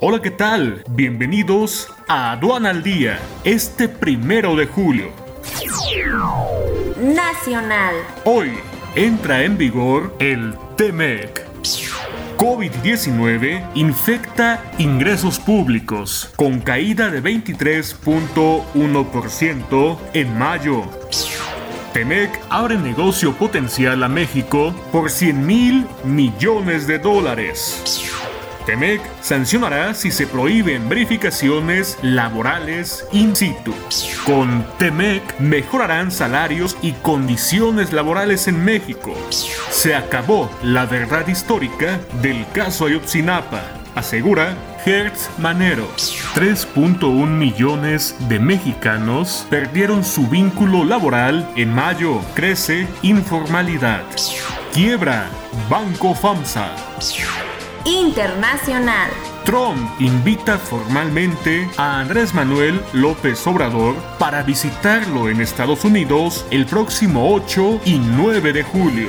Hola, ¿qué tal? Bienvenidos a Aduana al Día, este primero de julio. Nacional. Hoy entra en vigor el TEMEC. COVID-19 infecta ingresos públicos con caída de 23.1% en mayo. TEMEC abre negocio potencial a México por 100 mil millones de dólares. TEMEC sancionará si se prohíben verificaciones laborales in situ. Con TEMEC mejorarán salarios y condiciones laborales en México. Se acabó la verdad histórica del caso Ayotzinapa, asegura Hertz Manero. 3.1 millones de mexicanos perdieron su vínculo laboral en mayo. Crece informalidad. Quiebra Banco FAMSA. Internacional. Trump invita formalmente a Andrés Manuel López Obrador para visitarlo en Estados Unidos el próximo 8 y 9 de julio.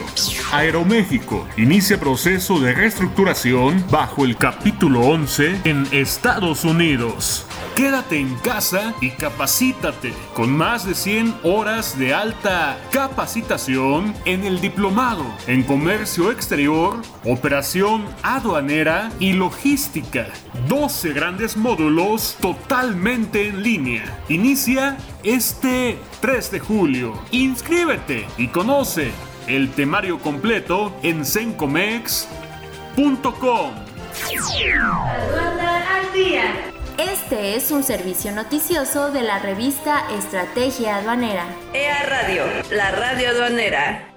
Aeroméxico inicia proceso de reestructuración bajo el capítulo 11 en Estados Unidos. Quédate en casa y capacítate con más de 100 horas de alta capacitación en el diplomado en comercio exterior, operación aduanera y logística. 12 grandes módulos totalmente en línea. Inicia este 3 de julio. Inscríbete y conoce el temario completo en sencomex.com. al día. Este es un servicio noticioso de la revista Estrategia Aduanera. EA Radio, la radio aduanera.